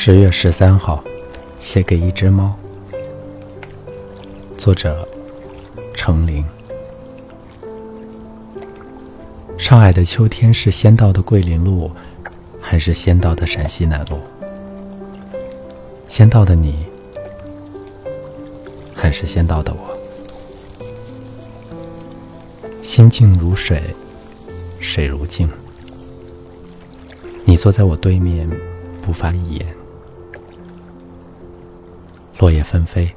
十月十三号，写给一只猫。作者：程琳。上海的秋天是先到的桂林路，还是先到的陕西南路？先到的你，还是先到的我？心静如水，水如镜。你坐在我对面，不发一言。落叶纷飞，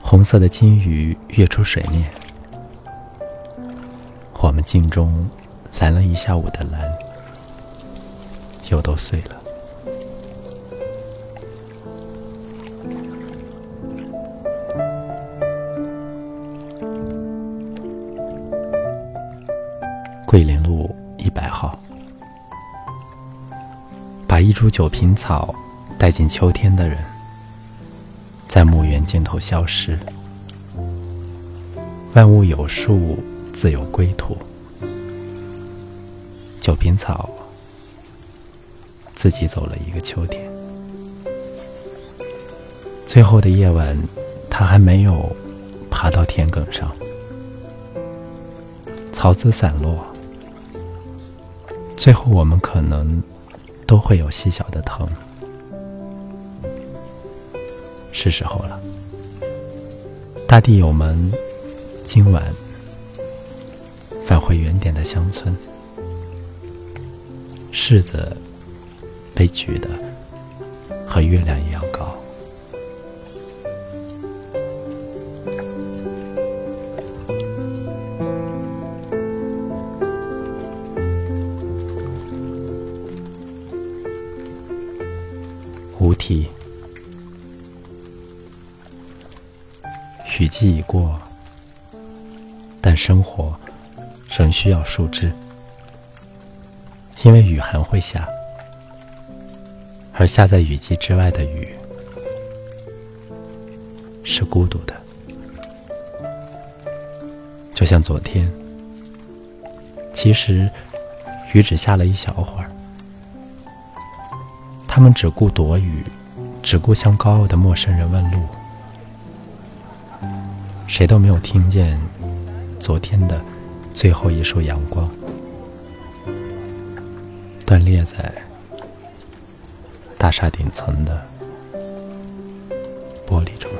红色的金鱼跃出水面。我们镜中蓝了一下午的蓝，又都碎了。桂林路一百号，把一株九品草带进秋天的人，在墓园尽头消失。万物有数，自有归途。九品草自己走了一个秋天。最后的夜晚，它还没有爬到田埂上，草籽散落。最后，我们可能都会有细小的疼。是时候了，大地友们，今晚返回原点的乡村。柿子被举得和月亮一样高。无题。雨季已过，但生活仍需要树枝，因为雨还会下，而下在雨季之外的雨是孤独的，就像昨天，其实雨只下了一小会儿。他们只顾躲雨，只顾向高傲的陌生人问路，谁都没有听见昨天的最后一束阳光断裂在大厦顶层的玻璃中。